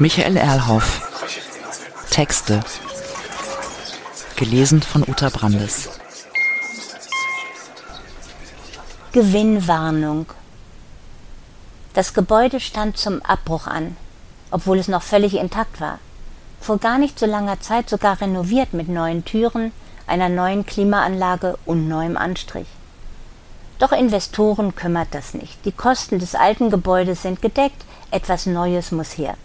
Michael Erlhoff. Texte. Gelesen von Uta Brandes. Gewinnwarnung. Das Gebäude stand zum Abbruch an, obwohl es noch völlig intakt war. Vor gar nicht so langer Zeit sogar renoviert mit neuen Türen, einer neuen Klimaanlage und neuem Anstrich. Doch Investoren kümmert das nicht. Die Kosten des alten Gebäudes sind gedeckt, etwas Neues muss her.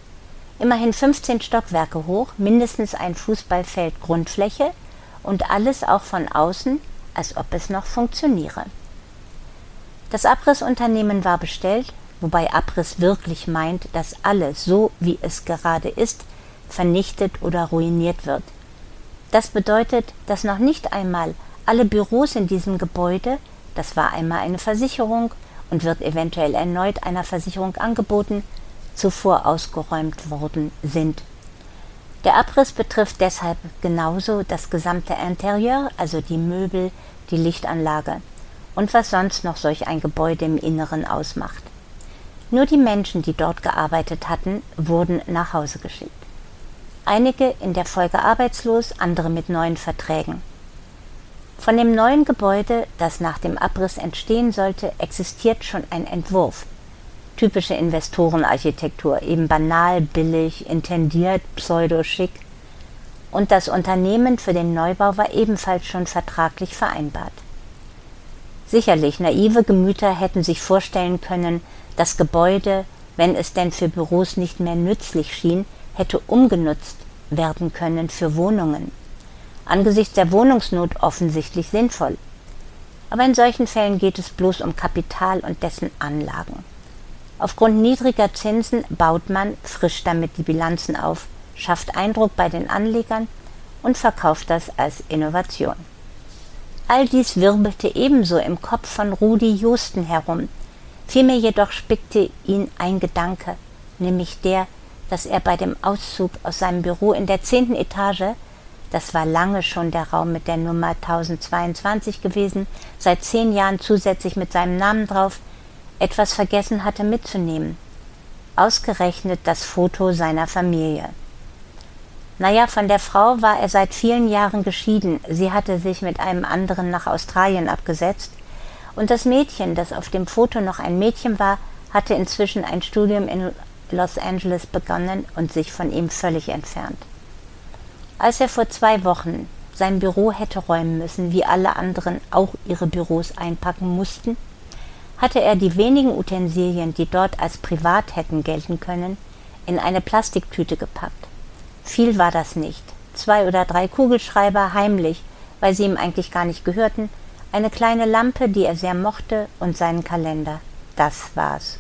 Immerhin 15 Stockwerke hoch, mindestens ein Fußballfeld Grundfläche und alles auch von außen, als ob es noch funktioniere. Das Abrissunternehmen war bestellt, wobei Abriss wirklich meint, dass alles, so wie es gerade ist, vernichtet oder ruiniert wird. Das bedeutet, dass noch nicht einmal alle Büros in diesem Gebäude, das war einmal eine Versicherung und wird eventuell erneut einer Versicherung angeboten, zuvor ausgeräumt worden sind. Der Abriss betrifft deshalb genauso das gesamte Interieur, also die Möbel, die Lichtanlage und was sonst noch solch ein Gebäude im Inneren ausmacht. Nur die Menschen, die dort gearbeitet hatten, wurden nach Hause geschickt. Einige in der Folge arbeitslos, andere mit neuen Verträgen. Von dem neuen Gebäude, das nach dem Abriss entstehen sollte, existiert schon ein Entwurf. Typische Investorenarchitektur, eben banal, billig, intendiert, pseudo-schick. Und das Unternehmen für den Neubau war ebenfalls schon vertraglich vereinbart. Sicherlich, naive Gemüter hätten sich vorstellen können, das Gebäude, wenn es denn für Büros nicht mehr nützlich schien, hätte umgenutzt werden können für Wohnungen. Angesichts der Wohnungsnot offensichtlich sinnvoll. Aber in solchen Fällen geht es bloß um Kapital und dessen Anlagen. Aufgrund niedriger Zinsen baut man, frischt damit die Bilanzen auf, schafft Eindruck bei den Anlegern und verkauft das als Innovation. All dies wirbelte ebenso im Kopf von Rudi Justen herum. Vielmehr jedoch spickte ihn ein Gedanke, nämlich der, dass er bei dem Auszug aus seinem Büro in der zehnten Etage, das war lange schon der Raum mit der Nummer 1022 gewesen, seit zehn Jahren zusätzlich mit seinem Namen drauf, etwas vergessen hatte mitzunehmen. Ausgerechnet das Foto seiner Familie. Naja, von der Frau war er seit vielen Jahren geschieden. Sie hatte sich mit einem anderen nach Australien abgesetzt. Und das Mädchen, das auf dem Foto noch ein Mädchen war, hatte inzwischen ein Studium in Los Angeles begonnen und sich von ihm völlig entfernt. Als er vor zwei Wochen sein Büro hätte räumen müssen, wie alle anderen auch ihre Büros einpacken mussten, hatte er die wenigen Utensilien, die dort als privat hätten gelten können, in eine Plastiktüte gepackt. Viel war das nicht. Zwei oder drei Kugelschreiber heimlich, weil sie ihm eigentlich gar nicht gehörten, eine kleine Lampe, die er sehr mochte, und seinen Kalender. Das war's.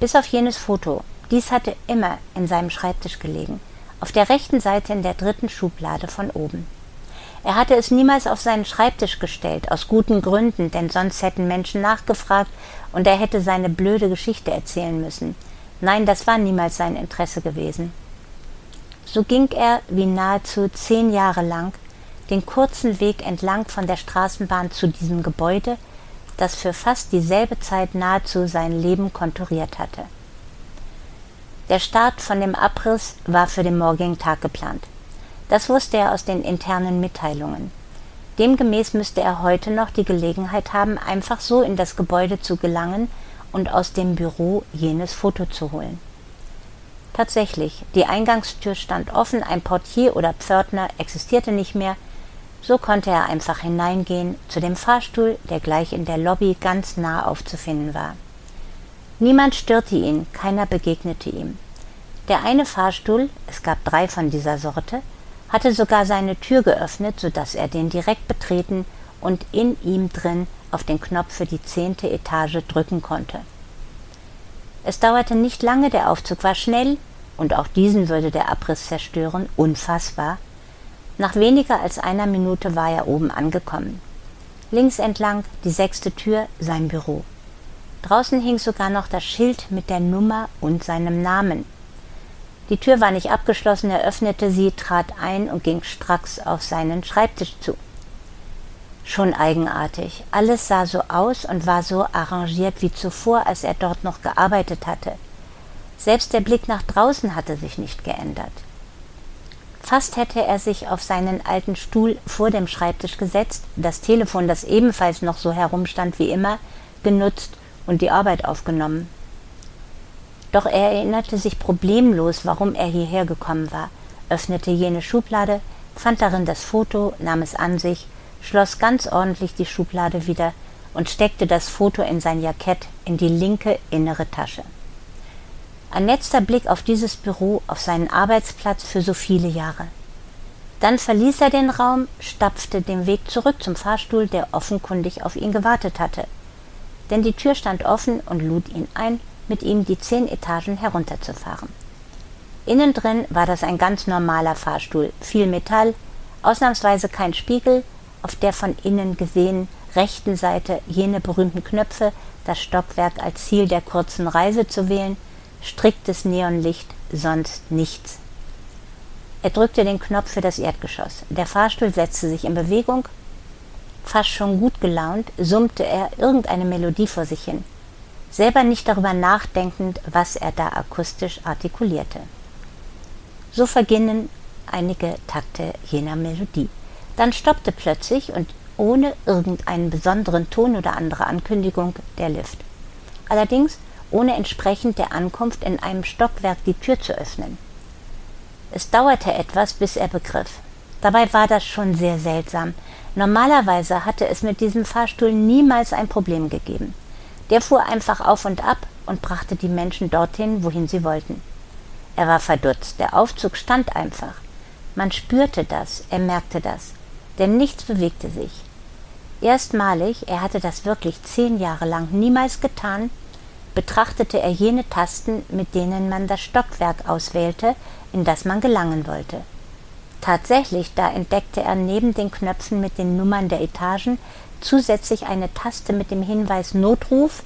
Bis auf jenes Foto. Dies hatte immer in seinem Schreibtisch gelegen, auf der rechten Seite in der dritten Schublade von oben. Er hatte es niemals auf seinen Schreibtisch gestellt, aus guten Gründen, denn sonst hätten Menschen nachgefragt und er hätte seine blöde Geschichte erzählen müssen. Nein, das war niemals sein Interesse gewesen. So ging er wie nahezu zehn Jahre lang den kurzen Weg entlang von der Straßenbahn zu diesem Gebäude, das für fast dieselbe Zeit nahezu sein Leben konturiert hatte. Der Start von dem Abriss war für den morgigen Tag geplant. Das wusste er aus den internen Mitteilungen. Demgemäß müsste er heute noch die Gelegenheit haben, einfach so in das Gebäude zu gelangen und aus dem Büro jenes Foto zu holen. Tatsächlich, die Eingangstür stand offen, ein Portier oder Pförtner existierte nicht mehr, so konnte er einfach hineingehen zu dem Fahrstuhl, der gleich in der Lobby ganz nah aufzufinden war. Niemand störte ihn, keiner begegnete ihm. Der eine Fahrstuhl, es gab drei von dieser Sorte, hatte sogar seine Tür geöffnet, so dass er den direkt betreten und in ihm drin auf den Knopf für die zehnte Etage drücken konnte. Es dauerte nicht lange, der Aufzug war schnell, und auch diesen würde der Abriss zerstören, unfassbar. Nach weniger als einer Minute war er oben angekommen. Links entlang die sechste Tür, sein Büro. Draußen hing sogar noch das Schild mit der Nummer und seinem Namen. Die Tür war nicht abgeschlossen, er öffnete sie, trat ein und ging stracks auf seinen Schreibtisch zu. Schon eigenartig. Alles sah so aus und war so arrangiert wie zuvor, als er dort noch gearbeitet hatte. Selbst der Blick nach draußen hatte sich nicht geändert. Fast hätte er sich auf seinen alten Stuhl vor dem Schreibtisch gesetzt, das Telefon, das ebenfalls noch so herumstand wie immer, genutzt und die Arbeit aufgenommen. Doch er erinnerte sich problemlos, warum er hierher gekommen war, öffnete jene Schublade, fand darin das Foto, nahm es an sich, schloss ganz ordentlich die Schublade wieder und steckte das Foto in sein Jackett in die linke innere Tasche. Ein letzter Blick auf dieses Büro, auf seinen Arbeitsplatz für so viele Jahre. Dann verließ er den Raum, stapfte den Weg zurück zum Fahrstuhl, der offenkundig auf ihn gewartet hatte. Denn die Tür stand offen und lud ihn ein, mit ihm die zehn Etagen herunterzufahren. Innen drin war das ein ganz normaler Fahrstuhl, viel Metall, ausnahmsweise kein Spiegel, auf der von innen gesehen rechten Seite jene berühmten Knöpfe, das Stockwerk als Ziel der kurzen Reise zu wählen, striktes Neonlicht, sonst nichts. Er drückte den Knopf für das Erdgeschoss. Der Fahrstuhl setzte sich in Bewegung. Fast schon gut gelaunt summte er irgendeine Melodie vor sich hin, selber nicht darüber nachdenkend, was er da akustisch artikulierte. So verginnen einige Takte jener Melodie. Dann stoppte plötzlich und ohne irgendeinen besonderen Ton oder andere Ankündigung der Lift. Allerdings ohne entsprechend der Ankunft in einem Stockwerk die Tür zu öffnen. Es dauerte etwas, bis er begriff. Dabei war das schon sehr seltsam. Normalerweise hatte es mit diesem Fahrstuhl niemals ein Problem gegeben. Der fuhr einfach auf und ab und brachte die Menschen dorthin, wohin sie wollten. Er war verdutzt. Der Aufzug stand einfach. Man spürte das, er merkte das, denn nichts bewegte sich. Erstmalig, er hatte das wirklich zehn Jahre lang niemals getan, betrachtete er jene Tasten, mit denen man das Stockwerk auswählte, in das man gelangen wollte. Tatsächlich, da entdeckte er neben den Knöpfen mit den Nummern der Etagen zusätzlich eine Taste mit dem Hinweis Notruf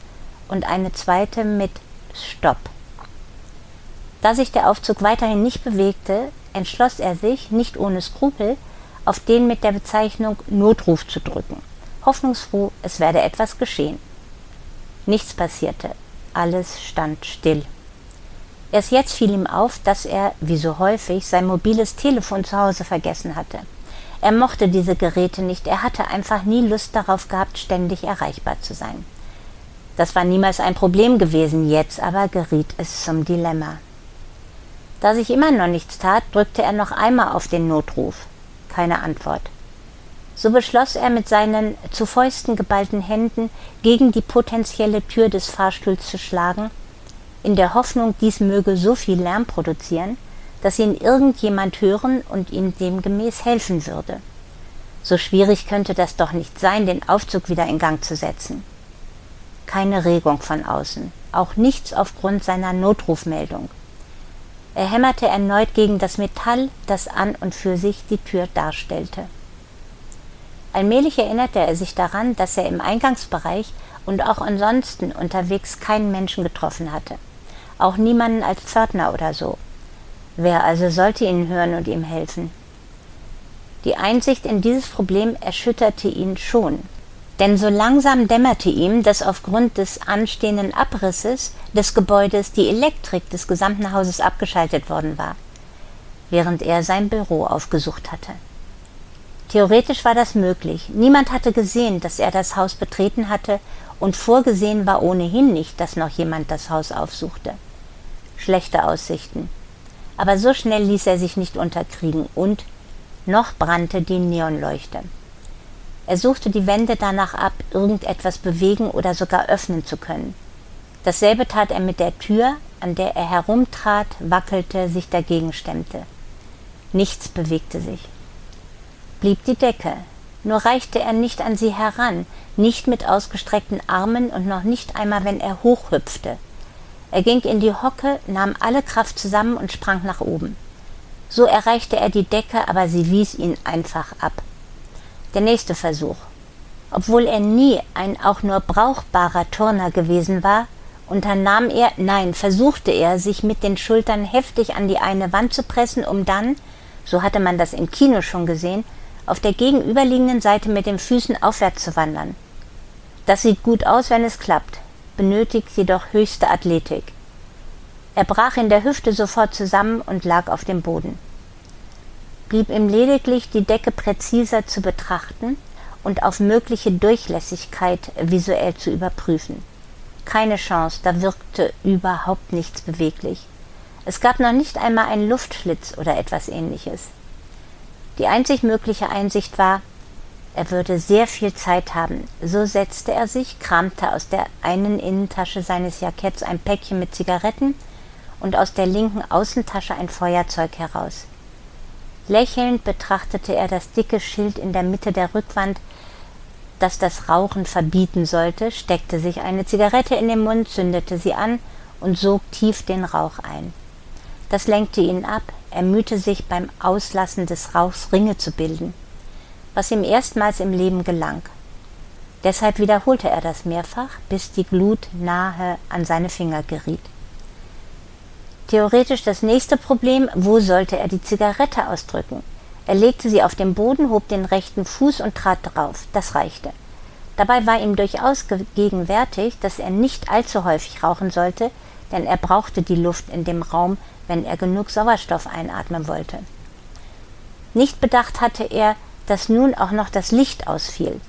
und eine zweite mit Stopp. Da sich der Aufzug weiterhin nicht bewegte, entschloss er sich, nicht ohne Skrupel, auf den mit der Bezeichnung Notruf zu drücken. Hoffnungsfroh, es werde etwas geschehen. Nichts passierte. Alles stand still. Erst jetzt fiel ihm auf, dass er, wie so häufig, sein mobiles Telefon zu Hause vergessen hatte. Er mochte diese Geräte nicht, er hatte einfach nie Lust darauf gehabt, ständig erreichbar zu sein. Das war niemals ein Problem gewesen, jetzt aber geriet es zum Dilemma. Da sich immer noch nichts tat, drückte er noch einmal auf den Notruf. Keine Antwort. So beschloss er mit seinen zu Fäusten geballten Händen gegen die potenzielle Tür des Fahrstuhls zu schlagen, in der Hoffnung, dies möge so viel Lärm produzieren, dass ihn irgendjemand hören und ihm demgemäß helfen würde. So schwierig könnte das doch nicht sein, den Aufzug wieder in Gang zu setzen. Keine Regung von außen, auch nichts aufgrund seiner Notrufmeldung. Er hämmerte erneut gegen das Metall, das an und für sich die Tür darstellte. Allmählich erinnerte er sich daran, dass er im Eingangsbereich und auch ansonsten unterwegs keinen Menschen getroffen hatte. Auch niemanden als Pförtner oder so. Wer also sollte ihn hören und ihm helfen? Die Einsicht in dieses Problem erschütterte ihn schon. Denn so langsam dämmerte ihm, dass aufgrund des anstehenden Abrisses des Gebäudes die Elektrik des gesamten Hauses abgeschaltet worden war, während er sein Büro aufgesucht hatte. Theoretisch war das möglich. Niemand hatte gesehen, dass er das Haus betreten hatte, und vorgesehen war ohnehin nicht, dass noch jemand das Haus aufsuchte. Schlechte Aussichten. Aber so schnell ließ er sich nicht unterkriegen, und noch brannte die Neonleuchte. Er suchte die Wände danach ab, irgendetwas bewegen oder sogar öffnen zu können. Dasselbe tat er mit der Tür, an der er herumtrat, wackelte, sich dagegen stemmte. Nichts bewegte sich blieb die Decke. Nur reichte er nicht an sie heran, nicht mit ausgestreckten Armen und noch nicht einmal, wenn er hochhüpfte. Er ging in die Hocke, nahm alle Kraft zusammen und sprang nach oben. So erreichte er die Decke, aber sie wies ihn einfach ab. Der nächste Versuch. Obwohl er nie ein auch nur brauchbarer Turner gewesen war, unternahm er, nein, versuchte er, sich mit den Schultern heftig an die eine Wand zu pressen, um dann, so hatte man das im Kino schon gesehen, auf der gegenüberliegenden Seite mit den Füßen aufwärts zu wandern. Das sieht gut aus, wenn es klappt, benötigt jedoch höchste Athletik. Er brach in der Hüfte sofort zusammen und lag auf dem Boden. Blieb ihm lediglich die Decke präziser zu betrachten und auf mögliche Durchlässigkeit visuell zu überprüfen. Keine Chance, da wirkte überhaupt nichts beweglich. Es gab noch nicht einmal einen Luftschlitz oder etwas ähnliches. Die einzig mögliche Einsicht war, er würde sehr viel Zeit haben. So setzte er sich, kramte aus der einen Innentasche seines Jacketts ein Päckchen mit Zigaretten und aus der linken Außentasche ein Feuerzeug heraus. Lächelnd betrachtete er das dicke Schild in der Mitte der Rückwand, das das Rauchen verbieten sollte, steckte sich eine Zigarette in den Mund, zündete sie an und sog tief den Rauch ein. Das lenkte ihn ab, er mühte sich beim Auslassen des Rauchs Ringe zu bilden, was ihm erstmals im Leben gelang. Deshalb wiederholte er das mehrfach, bis die Glut nahe an seine Finger geriet. Theoretisch das nächste Problem, wo sollte er die Zigarette ausdrücken? Er legte sie auf den Boden, hob den rechten Fuß und trat drauf. Das reichte. Dabei war ihm durchaus gegenwärtig, dass er nicht allzu häufig rauchen sollte, denn er brauchte die Luft in dem Raum, wenn er genug Sauerstoff einatmen wollte. Nicht bedacht hatte er, dass nun auch noch das Licht ausfiel.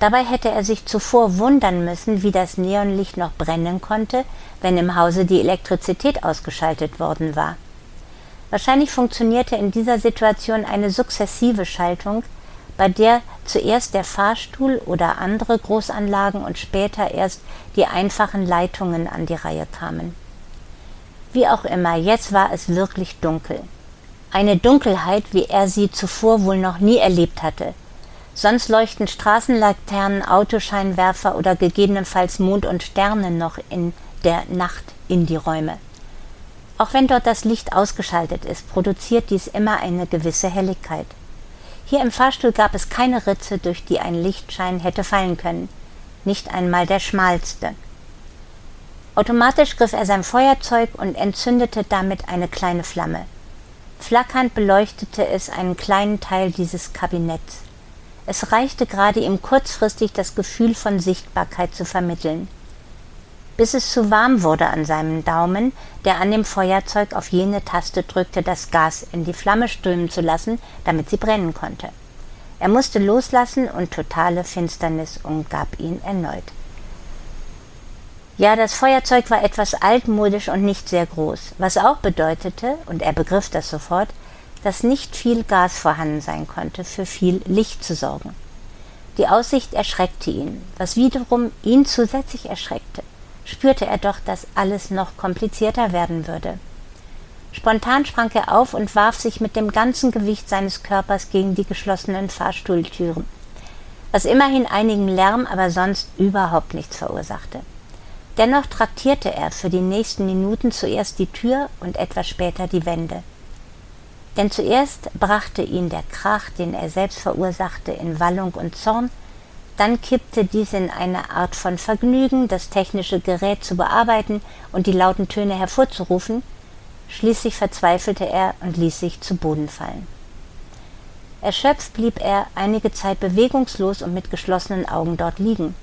Dabei hätte er sich zuvor wundern müssen, wie das Neonlicht noch brennen konnte, wenn im Hause die Elektrizität ausgeschaltet worden war. Wahrscheinlich funktionierte in dieser Situation eine sukzessive Schaltung, bei der zuerst der Fahrstuhl oder andere Großanlagen und später erst die einfachen Leitungen an die Reihe kamen. Wie auch immer, jetzt war es wirklich dunkel. Eine Dunkelheit, wie er sie zuvor wohl noch nie erlebt hatte. Sonst leuchten Straßenlaternen, Autoscheinwerfer oder gegebenenfalls Mond und Sterne noch in der Nacht in die Räume. Auch wenn dort das Licht ausgeschaltet ist, produziert dies immer eine gewisse Helligkeit. Hier im Fahrstuhl gab es keine Ritze, durch die ein Lichtschein hätte fallen können, nicht einmal der schmalste. Automatisch griff er sein Feuerzeug und entzündete damit eine kleine Flamme. Flackernd beleuchtete es einen kleinen Teil dieses Kabinetts. Es reichte gerade ihm kurzfristig das Gefühl von Sichtbarkeit zu vermitteln bis es zu warm wurde an seinem Daumen, der an dem Feuerzeug auf jene Taste drückte, das Gas in die Flamme strömen zu lassen, damit sie brennen konnte. Er musste loslassen und totale Finsternis umgab ihn erneut. Ja, das Feuerzeug war etwas altmodisch und nicht sehr groß, was auch bedeutete, und er begriff das sofort, dass nicht viel Gas vorhanden sein konnte, für viel Licht zu sorgen. Die Aussicht erschreckte ihn, was wiederum ihn zusätzlich erschreckte spürte er doch, dass alles noch komplizierter werden würde. Spontan sprang er auf und warf sich mit dem ganzen Gewicht seines Körpers gegen die geschlossenen Fahrstuhltüren, was immerhin einigen Lärm, aber sonst überhaupt nichts verursachte. Dennoch traktierte er für die nächsten Minuten zuerst die Tür und etwas später die Wände. Denn zuerst brachte ihn der Krach, den er selbst verursachte, in Wallung und Zorn, dann kippte dies in eine Art von Vergnügen, das technische Gerät zu bearbeiten und die lauten Töne hervorzurufen. Schließlich verzweifelte er und ließ sich zu Boden fallen. Erschöpft blieb er einige Zeit bewegungslos und mit geschlossenen Augen dort liegen.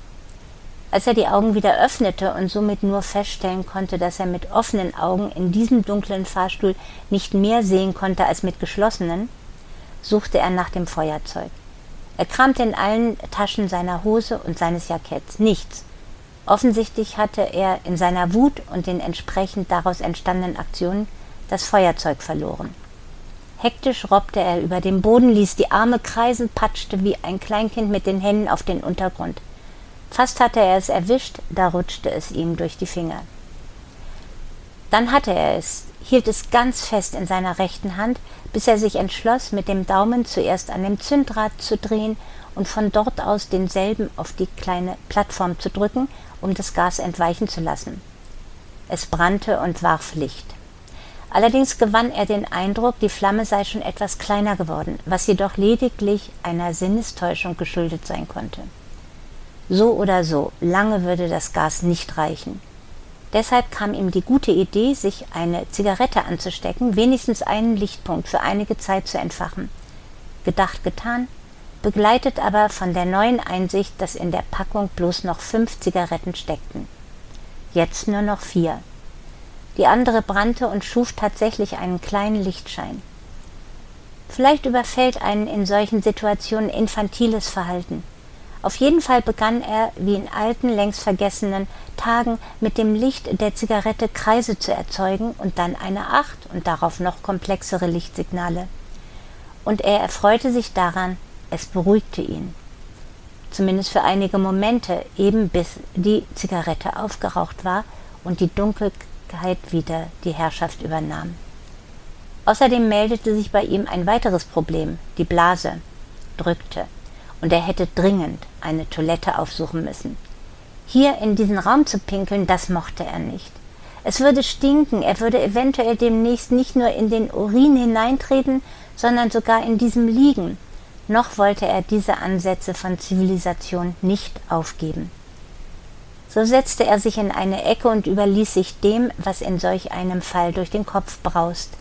Als er die Augen wieder öffnete und somit nur feststellen konnte, dass er mit offenen Augen in diesem dunklen Fahrstuhl nicht mehr sehen konnte als mit geschlossenen, suchte er nach dem Feuerzeug. Er kramte in allen Taschen seiner Hose und seines Jacketts. Nichts. Offensichtlich hatte er in seiner Wut und den entsprechend daraus entstandenen Aktionen das Feuerzeug verloren. Hektisch robbte er über den Boden, ließ die Arme kreisen, patschte wie ein Kleinkind mit den Händen auf den Untergrund. Fast hatte er es erwischt, da rutschte es ihm durch die Finger. Dann hatte er es, hielt es ganz fest in seiner rechten Hand, bis er sich entschloss, mit dem Daumen zuerst an dem Zündrad zu drehen und von dort aus denselben auf die kleine Plattform zu drücken, um das Gas entweichen zu lassen. Es brannte und warf Licht. Allerdings gewann er den Eindruck, die Flamme sei schon etwas kleiner geworden, was jedoch lediglich einer Sinnestäuschung geschuldet sein konnte. So oder so, lange würde das Gas nicht reichen. Deshalb kam ihm die gute Idee, sich eine Zigarette anzustecken, wenigstens einen Lichtpunkt für einige Zeit zu entfachen. Gedacht getan, begleitet aber von der neuen Einsicht, dass in der Packung bloß noch fünf Zigaretten steckten. Jetzt nur noch vier. die andere brannte und schuf tatsächlich einen kleinen Lichtschein. Vielleicht überfällt einen in solchen Situationen infantiles Verhalten. Auf jeden Fall begann er, wie in alten, längst vergessenen Tagen, mit dem Licht der Zigarette Kreise zu erzeugen und dann eine Acht und darauf noch komplexere Lichtsignale. Und er erfreute sich daran, es beruhigte ihn. Zumindest für einige Momente, eben bis die Zigarette aufgeraucht war und die Dunkelheit wieder die Herrschaft übernahm. Außerdem meldete sich bei ihm ein weiteres Problem, die Blase drückte, und er hätte dringend eine Toilette aufsuchen müssen. Hier in diesen Raum zu pinkeln, das mochte er nicht. Es würde stinken, er würde eventuell demnächst nicht nur in den Urin hineintreten, sondern sogar in diesem liegen. Noch wollte er diese Ansätze von Zivilisation nicht aufgeben. So setzte er sich in eine Ecke und überließ sich dem, was in solch einem Fall durch den Kopf braust.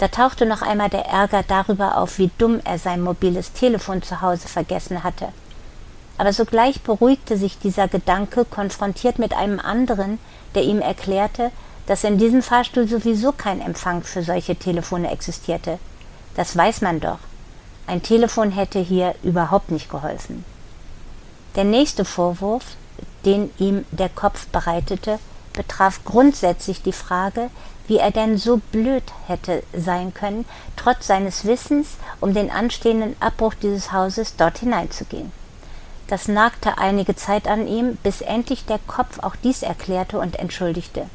Da tauchte noch einmal der Ärger darüber auf, wie dumm er sein mobiles Telefon zu Hause vergessen hatte. Aber sogleich beruhigte sich dieser Gedanke, konfrontiert mit einem anderen, der ihm erklärte, dass in diesem Fahrstuhl sowieso kein Empfang für solche Telefone existierte. Das weiß man doch. Ein Telefon hätte hier überhaupt nicht geholfen. Der nächste Vorwurf, den ihm der Kopf bereitete, betraf grundsätzlich die Frage, wie er denn so blöd hätte sein können, trotz seines Wissens um den anstehenden Abbruch dieses Hauses dort hineinzugehen. Das nagte einige Zeit an ihm, bis endlich der Kopf auch dies erklärte und entschuldigte.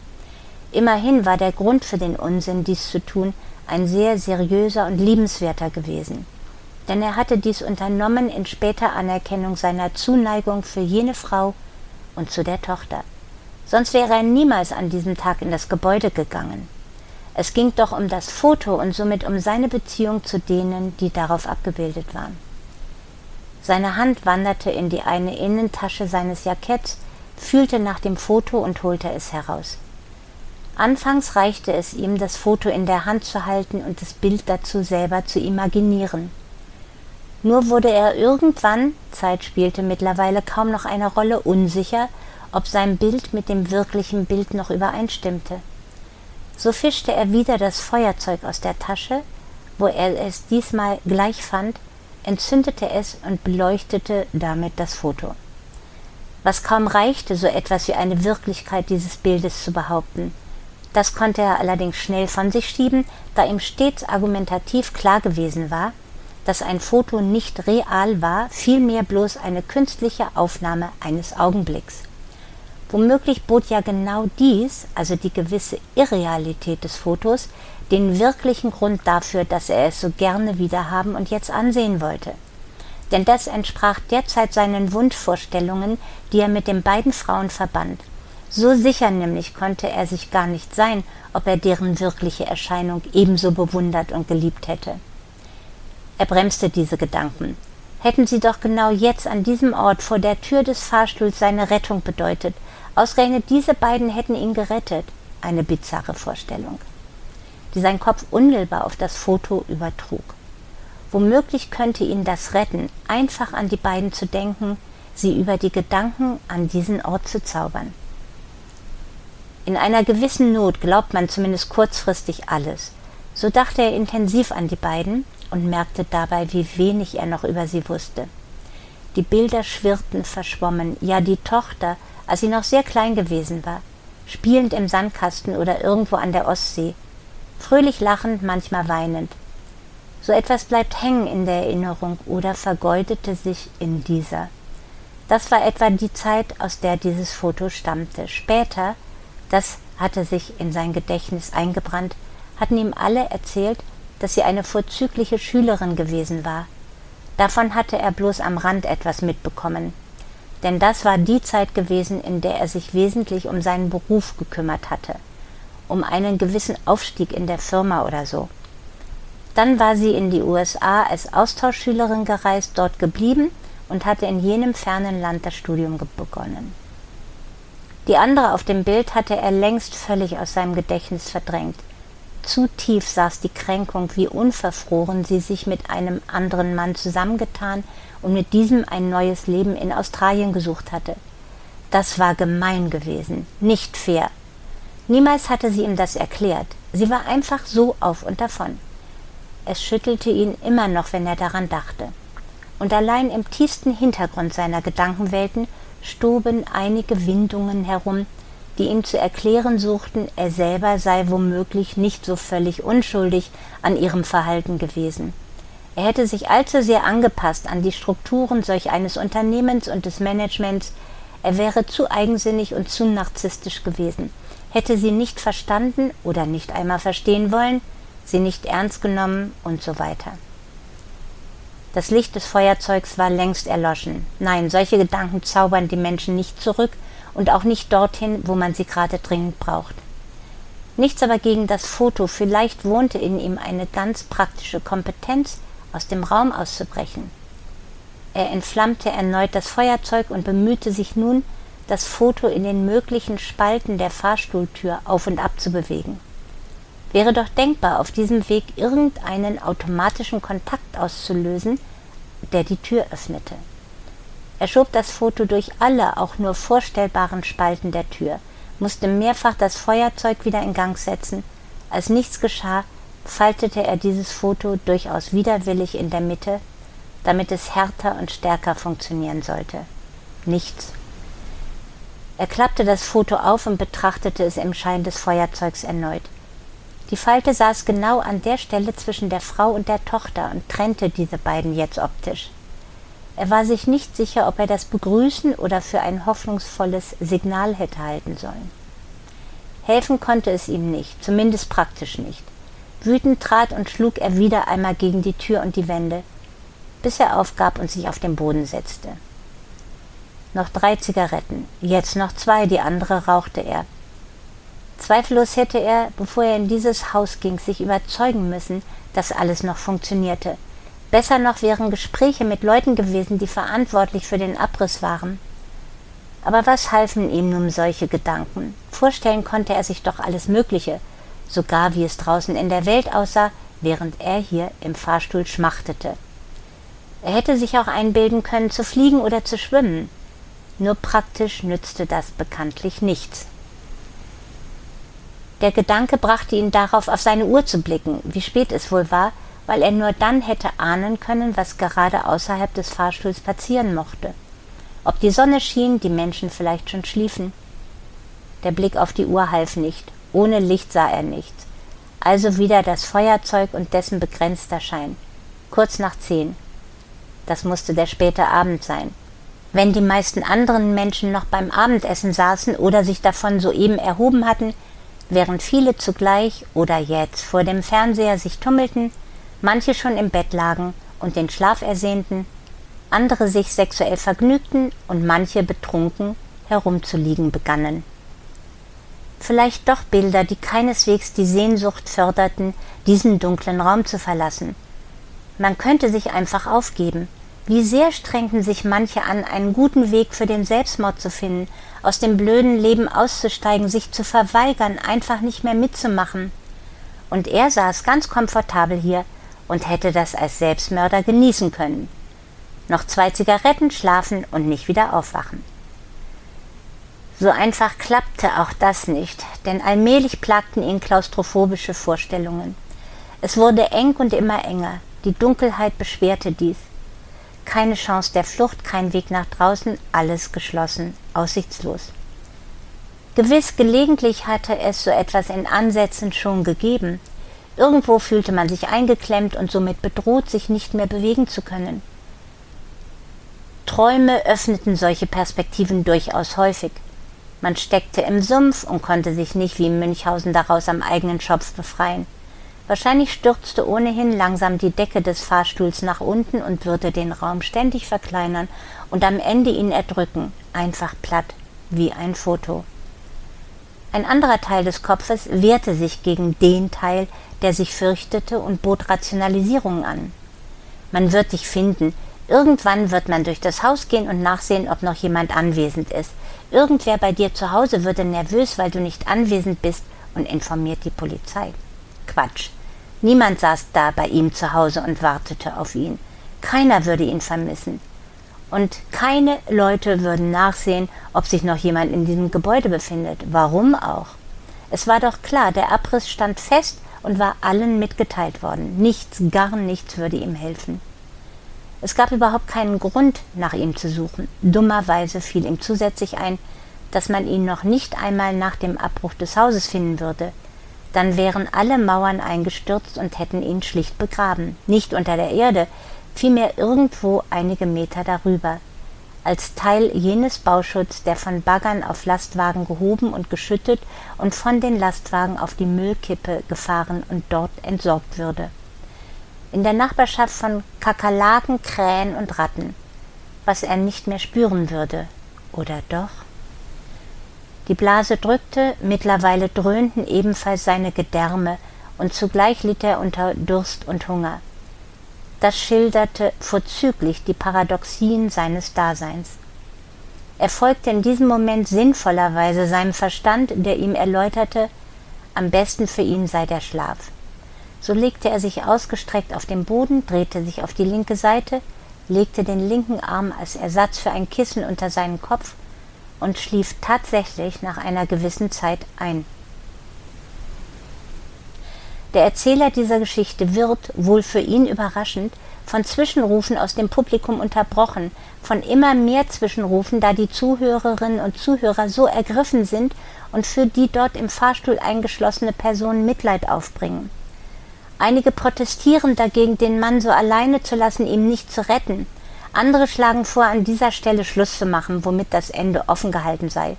Immerhin war der Grund für den Unsinn, dies zu tun, ein sehr seriöser und liebenswerter gewesen. Denn er hatte dies unternommen in später Anerkennung seiner Zuneigung für jene Frau und zu der Tochter. Sonst wäre er niemals an diesem Tag in das Gebäude gegangen. Es ging doch um das Foto und somit um seine Beziehung zu denen, die darauf abgebildet waren. Seine Hand wanderte in die eine Innentasche seines Jacketts, fühlte nach dem Foto und holte es heraus. Anfangs reichte es ihm, das Foto in der Hand zu halten und das Bild dazu selber zu imaginieren. Nur wurde er irgendwann, Zeit spielte mittlerweile kaum noch eine Rolle, unsicher, ob sein Bild mit dem wirklichen Bild noch übereinstimmte. So fischte er wieder das Feuerzeug aus der Tasche, wo er es diesmal gleich fand, entzündete es und beleuchtete damit das Foto. Was kaum reichte, so etwas wie eine Wirklichkeit dieses Bildes zu behaupten. Das konnte er allerdings schnell von sich schieben, da ihm stets argumentativ klar gewesen war, dass ein Foto nicht real war, vielmehr bloß eine künstliche Aufnahme eines Augenblicks. Womöglich bot ja genau dies, also die gewisse Irrealität des Fotos, den wirklichen Grund dafür, dass er es so gerne wiederhaben und jetzt ansehen wollte. Denn das entsprach derzeit seinen Wunschvorstellungen, die er mit den beiden Frauen verband. So sicher nämlich konnte er sich gar nicht sein, ob er deren wirkliche Erscheinung ebenso bewundert und geliebt hätte. Er bremste diese Gedanken. Hätten sie doch genau jetzt an diesem Ort vor der Tür des Fahrstuhls seine Rettung bedeutet, Ausgerechnet diese beiden hätten ihn gerettet. Eine bizarre Vorstellung, die sein Kopf unmittelbar auf das Foto übertrug. Womöglich könnte ihn das retten, einfach an die beiden zu denken, sie über die Gedanken an diesen Ort zu zaubern. In einer gewissen Not glaubt man zumindest kurzfristig alles. So dachte er intensiv an die beiden und merkte dabei, wie wenig er noch über sie wusste. Die Bilder schwirrten verschwommen, ja die Tochter, als sie noch sehr klein gewesen war, spielend im Sandkasten oder irgendwo an der Ostsee, fröhlich lachend, manchmal weinend. So etwas bleibt hängen in der Erinnerung oder vergeudete sich in dieser. Das war etwa die Zeit, aus der dieses Foto stammte. Später, das hatte sich in sein Gedächtnis eingebrannt, hatten ihm alle erzählt, dass sie eine vorzügliche Schülerin gewesen war. Davon hatte er bloß am Rand etwas mitbekommen denn das war die Zeit gewesen, in der er sich wesentlich um seinen Beruf gekümmert hatte, um einen gewissen Aufstieg in der Firma oder so. Dann war sie in die USA als Austauschschülerin gereist, dort geblieben und hatte in jenem fernen Land das Studium begonnen. Die andere auf dem Bild hatte er längst völlig aus seinem Gedächtnis verdrängt. Zu tief saß die Kränkung, wie unverfroren sie sich mit einem anderen Mann zusammengetan und mit diesem ein neues Leben in Australien gesucht hatte. Das war gemein gewesen, nicht fair. Niemals hatte sie ihm das erklärt. Sie war einfach so auf und davon. Es schüttelte ihn immer noch, wenn er daran dachte. Und allein im tiefsten Hintergrund seiner Gedankenwelten stoben einige Windungen herum, die ihm zu erklären suchten, er selber sei womöglich nicht so völlig unschuldig an ihrem Verhalten gewesen. Er hätte sich allzu sehr angepasst an die Strukturen solch eines Unternehmens und des Managements, er wäre zu eigensinnig und zu narzisstisch gewesen, hätte sie nicht verstanden oder nicht einmal verstehen wollen, sie nicht ernst genommen und so weiter. Das Licht des Feuerzeugs war längst erloschen. Nein, solche Gedanken zaubern die Menschen nicht zurück und auch nicht dorthin, wo man sie gerade dringend braucht. Nichts aber gegen das Foto, vielleicht wohnte in ihm eine ganz praktische Kompetenz, aus dem Raum auszubrechen. Er entflammte erneut das Feuerzeug und bemühte sich nun, das Foto in den möglichen Spalten der Fahrstuhltür auf und ab zu bewegen. Wäre doch denkbar, auf diesem Weg irgendeinen automatischen Kontakt auszulösen, der die Tür öffnete. Er schob das Foto durch alle auch nur vorstellbaren Spalten der Tür, musste mehrfach das Feuerzeug wieder in Gang setzen. Als nichts geschah, faltete er dieses Foto durchaus widerwillig in der Mitte, damit es härter und stärker funktionieren sollte. Nichts. Er klappte das Foto auf und betrachtete es im Schein des Feuerzeugs erneut. Die Falte saß genau an der Stelle zwischen der Frau und der Tochter und trennte diese beiden jetzt optisch. Er war sich nicht sicher, ob er das begrüßen oder für ein hoffnungsvolles Signal hätte halten sollen. Helfen konnte es ihm nicht, zumindest praktisch nicht. Wütend trat und schlug er wieder einmal gegen die Tür und die Wände, bis er aufgab und sich auf den Boden setzte. Noch drei Zigaretten, jetzt noch zwei, die andere rauchte er. Zweifellos hätte er, bevor er in dieses Haus ging, sich überzeugen müssen, dass alles noch funktionierte. Besser noch wären Gespräche mit Leuten gewesen, die verantwortlich für den Abriss waren. Aber was halfen ihm nun solche Gedanken? Vorstellen konnte er sich doch alles Mögliche, sogar wie es draußen in der Welt aussah, während er hier im Fahrstuhl schmachtete. Er hätte sich auch einbilden können, zu fliegen oder zu schwimmen. Nur praktisch nützte das bekanntlich nichts. Der Gedanke brachte ihn darauf, auf seine Uhr zu blicken, wie spät es wohl war, weil er nur dann hätte ahnen können, was gerade außerhalb des Fahrstuhls passieren mochte. Ob die Sonne schien, die Menschen vielleicht schon schliefen. Der Blick auf die Uhr half nicht, ohne Licht sah er nichts. Also wieder das Feuerzeug und dessen begrenzter Schein. Kurz nach zehn. Das musste der späte Abend sein. Wenn die meisten anderen Menschen noch beim Abendessen saßen oder sich davon soeben erhoben hatten, während viele zugleich oder jetzt vor dem Fernseher sich tummelten, manche schon im Bett lagen und den Schlaf ersehnten, andere sich sexuell vergnügten und manche betrunken herumzuliegen begannen. Vielleicht doch Bilder, die keineswegs die Sehnsucht förderten, diesen dunklen Raum zu verlassen. Man könnte sich einfach aufgeben, wie sehr strengten sich manche an, einen guten Weg für den Selbstmord zu finden, aus dem blöden Leben auszusteigen, sich zu verweigern, einfach nicht mehr mitzumachen. Und er saß ganz komfortabel hier und hätte das als Selbstmörder genießen können. Noch zwei Zigaretten schlafen und nicht wieder aufwachen. So einfach klappte auch das nicht, denn allmählich plagten ihn klaustrophobische Vorstellungen. Es wurde eng und immer enger, die Dunkelheit beschwerte dies keine Chance der Flucht, kein Weg nach draußen, alles geschlossen, aussichtslos. Gewiss, gelegentlich hatte es so etwas in Ansätzen schon gegeben. Irgendwo fühlte man sich eingeklemmt und somit bedroht, sich nicht mehr bewegen zu können. Träume öffneten solche Perspektiven durchaus häufig. Man steckte im Sumpf und konnte sich nicht wie Münchhausen daraus am eigenen Schopf befreien. Wahrscheinlich stürzte ohnehin langsam die Decke des Fahrstuhls nach unten und würde den Raum ständig verkleinern und am Ende ihn erdrücken, einfach platt, wie ein Foto. Ein anderer Teil des Kopfes wehrte sich gegen den Teil, der sich fürchtete und bot Rationalisierungen an. Man wird dich finden, irgendwann wird man durch das Haus gehen und nachsehen, ob noch jemand anwesend ist. Irgendwer bei dir zu Hause würde nervös, weil du nicht anwesend bist und informiert die Polizei. Quatsch. Niemand saß da bei ihm zu Hause und wartete auf ihn. Keiner würde ihn vermissen. Und keine Leute würden nachsehen, ob sich noch jemand in diesem Gebäude befindet. Warum auch? Es war doch klar, der Abriss stand fest und war allen mitgeteilt worden. Nichts, gar nichts würde ihm helfen. Es gab überhaupt keinen Grund, nach ihm zu suchen. Dummerweise fiel ihm zusätzlich ein, dass man ihn noch nicht einmal nach dem Abbruch des Hauses finden würde. Dann wären alle Mauern eingestürzt und hätten ihn schlicht begraben. Nicht unter der Erde, vielmehr irgendwo einige Meter darüber. Als Teil jenes Bauschutzes, der von Baggern auf Lastwagen gehoben und geschüttet und von den Lastwagen auf die Müllkippe gefahren und dort entsorgt würde in der Nachbarschaft von Kakerlaken, Krähen und Ratten, was er nicht mehr spüren würde. Oder doch? Die Blase drückte, mittlerweile dröhnten ebenfalls seine Gedärme, und zugleich litt er unter Durst und Hunger. Das schilderte vorzüglich die Paradoxien seines Daseins. Er folgte in diesem Moment sinnvollerweise seinem Verstand, der ihm erläuterte, am besten für ihn sei der Schlaf. So legte er sich ausgestreckt auf den Boden, drehte sich auf die linke Seite, legte den linken Arm als Ersatz für ein Kissen unter seinen Kopf und schlief tatsächlich nach einer gewissen Zeit ein. Der Erzähler dieser Geschichte wird, wohl für ihn überraschend, von Zwischenrufen aus dem Publikum unterbrochen, von immer mehr Zwischenrufen, da die Zuhörerinnen und Zuhörer so ergriffen sind und für die dort im Fahrstuhl eingeschlossene Personen Mitleid aufbringen. Einige protestieren dagegen, den Mann so alleine zu lassen, ihm nicht zu retten. Andere schlagen vor, an dieser Stelle Schluss zu machen, womit das Ende offen gehalten sei.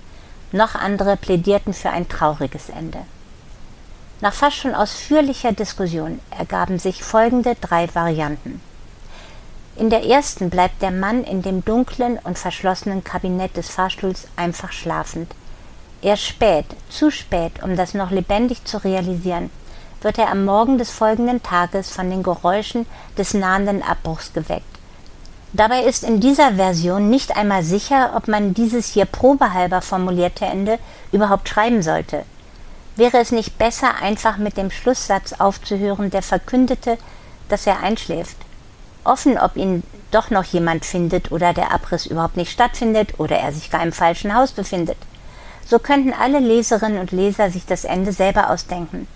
Noch andere plädierten für ein trauriges Ende. Nach fast schon ausführlicher Diskussion ergaben sich folgende drei Varianten. In der ersten bleibt der Mann in dem dunklen und verschlossenen Kabinett des Fahrstuhls einfach schlafend. Er spät, zu spät, um das noch lebendig zu realisieren, wird er am Morgen des folgenden Tages von den Geräuschen des nahenden Abbruchs geweckt. Dabei ist in dieser Version nicht einmal sicher, ob man dieses hier probehalber formulierte Ende überhaupt schreiben sollte. Wäre es nicht besser, einfach mit dem Schlusssatz aufzuhören, der verkündete, dass er einschläft? Offen, ob ihn doch noch jemand findet oder der Abriss überhaupt nicht stattfindet oder er sich gar im falschen Haus befindet. So könnten alle Leserinnen und Leser sich das Ende selber ausdenken.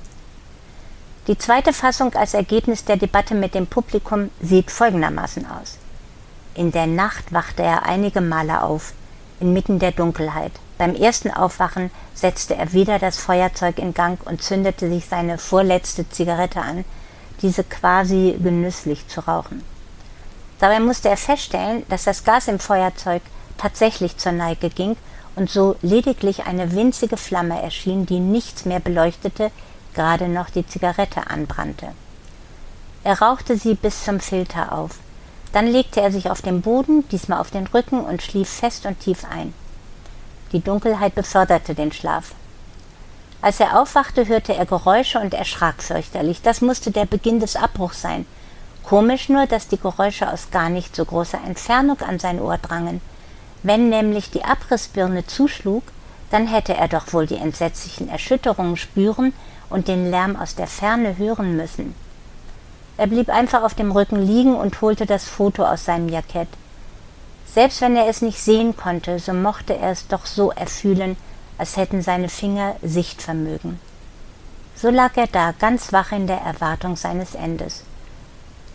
Die zweite Fassung als Ergebnis der Debatte mit dem Publikum sieht folgendermaßen aus. In der Nacht wachte er einige Male auf, inmitten der Dunkelheit. Beim ersten Aufwachen setzte er wieder das Feuerzeug in Gang und zündete sich seine vorletzte Zigarette an, diese quasi genüsslich zu rauchen. Dabei musste er feststellen, dass das Gas im Feuerzeug tatsächlich zur Neige ging und so lediglich eine winzige Flamme erschien, die nichts mehr beleuchtete, gerade noch die Zigarette anbrannte. Er rauchte sie bis zum Filter auf. Dann legte er sich auf den Boden, diesmal auf den Rücken und schlief fest und tief ein. Die Dunkelheit beförderte den Schlaf. Als er aufwachte, hörte er Geräusche und erschrak fürchterlich. Das musste der Beginn des Abbruchs sein. Komisch nur, dass die Geräusche aus gar nicht so großer Entfernung an sein Ohr drangen. Wenn nämlich die Abrissbirne zuschlug, dann hätte er doch wohl die entsetzlichen Erschütterungen spüren und den Lärm aus der Ferne hören müssen. Er blieb einfach auf dem Rücken liegen und holte das Foto aus seinem Jackett. Selbst wenn er es nicht sehen konnte, so mochte er es doch so erfühlen, als hätten seine Finger Sichtvermögen. So lag er da, ganz wach in der Erwartung seines Endes.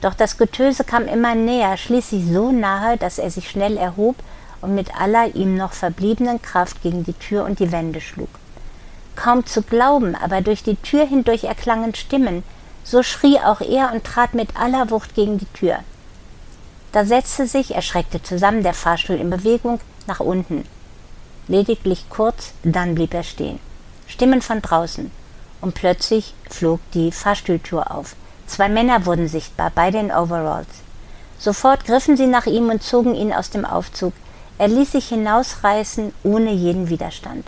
Doch das Getöse kam immer näher, schließlich so nahe, dass er sich schnell erhob und mit aller ihm noch verbliebenen Kraft gegen die Tür und die Wände schlug. Kaum zu glauben, aber durch die Tür hindurch erklangen Stimmen, so schrie auch er und trat mit aller Wucht gegen die Tür. Da setzte sich, er schreckte zusammen, der Fahrstuhl in Bewegung, nach unten. Lediglich kurz, dann blieb er stehen. Stimmen von draußen. Und plötzlich flog die Fahrstuhltür auf. Zwei Männer wurden sichtbar, beide in Overalls. Sofort griffen sie nach ihm und zogen ihn aus dem Aufzug. Er ließ sich hinausreißen, ohne jeden Widerstand.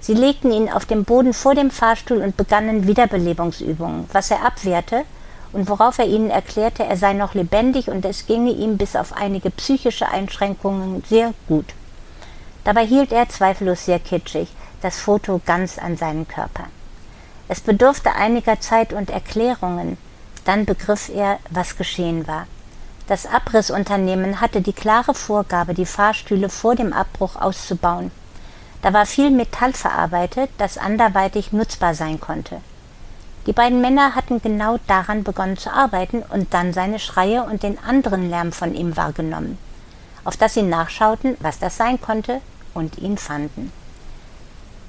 Sie legten ihn auf den Boden vor dem Fahrstuhl und begannen Wiederbelebungsübungen, was er abwehrte und worauf er ihnen erklärte, er sei noch lebendig und es ginge ihm bis auf einige psychische Einschränkungen sehr gut. Dabei hielt er zweifellos sehr kitschig das Foto ganz an seinen Körper. Es bedurfte einiger Zeit und Erklärungen, dann begriff er, was geschehen war. Das Abrissunternehmen hatte die klare Vorgabe, die Fahrstühle vor dem Abbruch auszubauen. Da war viel Metall verarbeitet, das anderweitig nutzbar sein konnte. Die beiden Männer hatten genau daran begonnen zu arbeiten und dann seine Schreie und den anderen Lärm von ihm wahrgenommen, auf das sie nachschauten, was das sein konnte, und ihn fanden.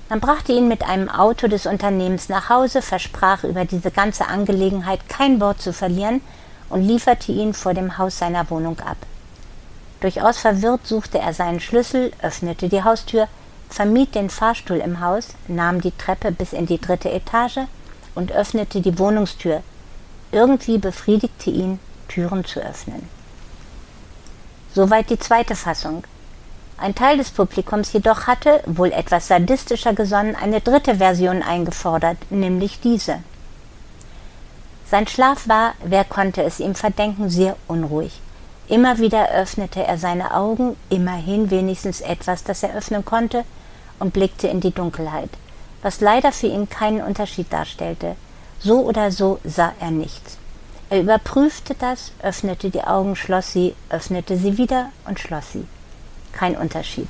Man brachte ihn mit einem Auto des Unternehmens nach Hause, versprach über diese ganze Angelegenheit kein Wort zu verlieren und lieferte ihn vor dem Haus seiner Wohnung ab. Durchaus verwirrt suchte er seinen Schlüssel, öffnete die Haustür, vermied den Fahrstuhl im Haus, nahm die Treppe bis in die dritte Etage und öffnete die Wohnungstür. Irgendwie befriedigte ihn, Türen zu öffnen. Soweit die zweite Fassung. Ein Teil des Publikums jedoch hatte, wohl etwas sadistischer gesonnen, eine dritte Version eingefordert, nämlich diese. Sein Schlaf war, wer konnte es ihm verdenken, sehr unruhig. Immer wieder öffnete er seine Augen, immerhin wenigstens etwas, das er öffnen konnte, und blickte in die Dunkelheit, was leider für ihn keinen Unterschied darstellte. So oder so sah er nichts. Er überprüfte das, öffnete die Augen, schloss sie, öffnete sie wieder und schloss sie kein Unterschied.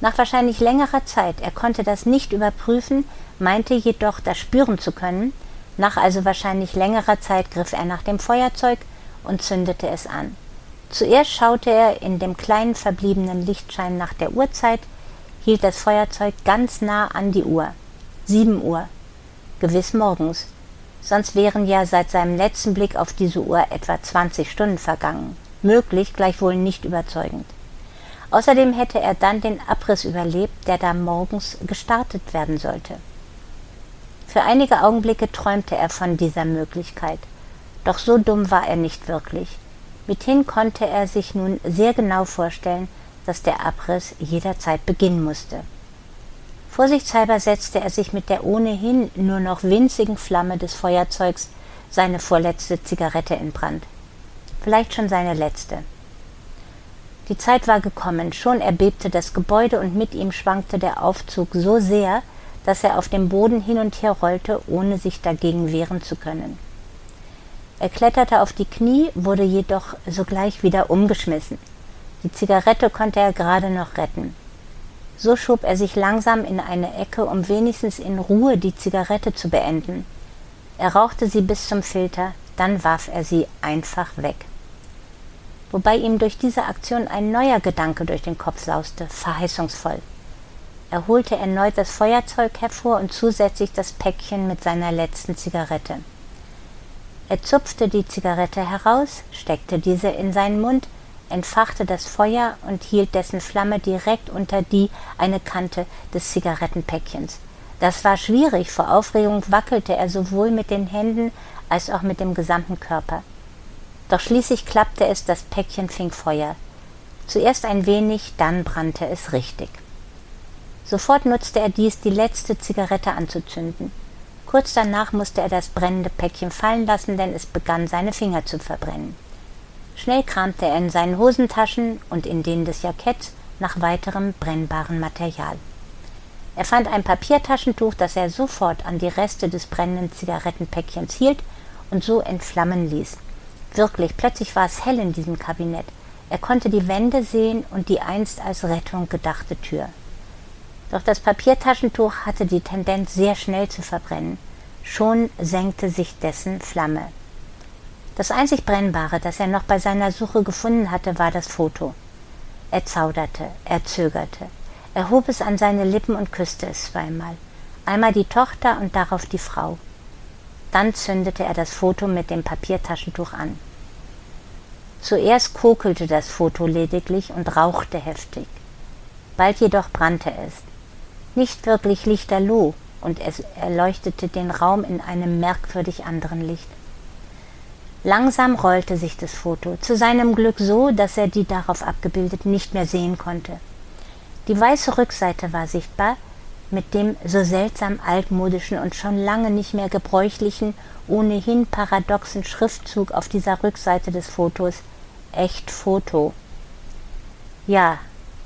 Nach wahrscheinlich längerer Zeit, er konnte das nicht überprüfen, meinte jedoch das spüren zu können, nach also wahrscheinlich längerer Zeit griff er nach dem Feuerzeug und zündete es an. Zuerst schaute er in dem kleinen verbliebenen Lichtschein nach der Uhrzeit, hielt das Feuerzeug ganz nah an die Uhr. Sieben Uhr. Gewiss morgens. Sonst wären ja seit seinem letzten Blick auf diese Uhr etwa 20 Stunden vergangen. Möglich, gleichwohl nicht überzeugend. Außerdem hätte er dann den Abriss überlebt, der da morgens gestartet werden sollte. Für einige Augenblicke träumte er von dieser Möglichkeit. Doch so dumm war er nicht wirklich. Mithin konnte er sich nun sehr genau vorstellen, dass der Abriss jederzeit beginnen musste. Vorsichtshalber setzte er sich mit der ohnehin nur noch winzigen Flamme des Feuerzeugs seine vorletzte Zigarette in Brand. Vielleicht schon seine letzte. Die Zeit war gekommen, schon erbebte das Gebäude und mit ihm schwankte der Aufzug so sehr, dass er auf dem Boden hin und her rollte, ohne sich dagegen wehren zu können. Er kletterte auf die Knie, wurde jedoch sogleich wieder umgeschmissen. Die Zigarette konnte er gerade noch retten. So schob er sich langsam in eine Ecke, um wenigstens in Ruhe die Zigarette zu beenden. Er rauchte sie bis zum Filter, dann warf er sie einfach weg wobei ihm durch diese Aktion ein neuer Gedanke durch den Kopf sauste, verheißungsvoll. Er holte erneut das Feuerzeug hervor und zusätzlich das Päckchen mit seiner letzten Zigarette. Er zupfte die Zigarette heraus, steckte diese in seinen Mund, entfachte das Feuer und hielt dessen Flamme direkt unter die eine Kante des Zigarettenpäckchens. Das war schwierig, vor Aufregung wackelte er sowohl mit den Händen als auch mit dem gesamten Körper. Doch schließlich klappte es, das Päckchen fing Feuer. Zuerst ein wenig, dann brannte es richtig. Sofort nutzte er dies, die letzte Zigarette anzuzünden. Kurz danach musste er das brennende Päckchen fallen lassen, denn es begann seine Finger zu verbrennen. Schnell kramte er in seinen Hosentaschen und in denen des Jacketts nach weiterem brennbaren Material. Er fand ein Papiertaschentuch, das er sofort an die Reste des brennenden Zigarettenpäckchens hielt und so entflammen ließ. Wirklich, plötzlich war es hell in diesem Kabinett. Er konnte die Wände sehen und die einst als Rettung gedachte Tür. Doch das Papiertaschentuch hatte die Tendenz, sehr schnell zu verbrennen. Schon senkte sich dessen Flamme. Das einzig Brennbare, das er noch bei seiner Suche gefunden hatte, war das Foto. Er zauderte, er zögerte. Er hob es an seine Lippen und küsste es zweimal. Einmal die Tochter und darauf die Frau. Dann zündete er das Foto mit dem Papiertaschentuch an. Zuerst kokelte das Foto lediglich und rauchte heftig. Bald jedoch brannte es. Nicht wirklich lichterloh, und es erleuchtete den Raum in einem merkwürdig anderen Licht. Langsam rollte sich das Foto, zu seinem Glück so, dass er die darauf abgebildeten nicht mehr sehen konnte. Die weiße Rückseite war sichtbar, mit dem so seltsam altmodischen und schon lange nicht mehr gebräuchlichen, ohnehin paradoxen Schriftzug auf dieser Rückseite des Fotos Echt Foto. Ja,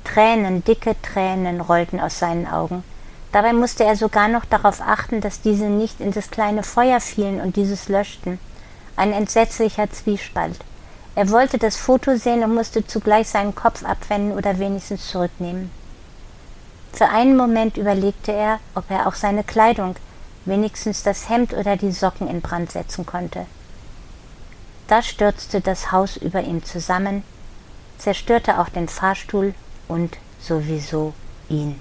Tränen, dicke Tränen rollten aus seinen Augen. Dabei musste er sogar noch darauf achten, dass diese nicht in das kleine Feuer fielen und dieses löschten. Ein entsetzlicher Zwiespalt. Er wollte das Foto sehen und musste zugleich seinen Kopf abwenden oder wenigstens zurücknehmen. Für einen Moment überlegte er, ob er auch seine Kleidung, wenigstens das Hemd oder die Socken in Brand setzen konnte. Da stürzte das Haus über ihm zusammen, zerstörte auch den Fahrstuhl und sowieso ihn.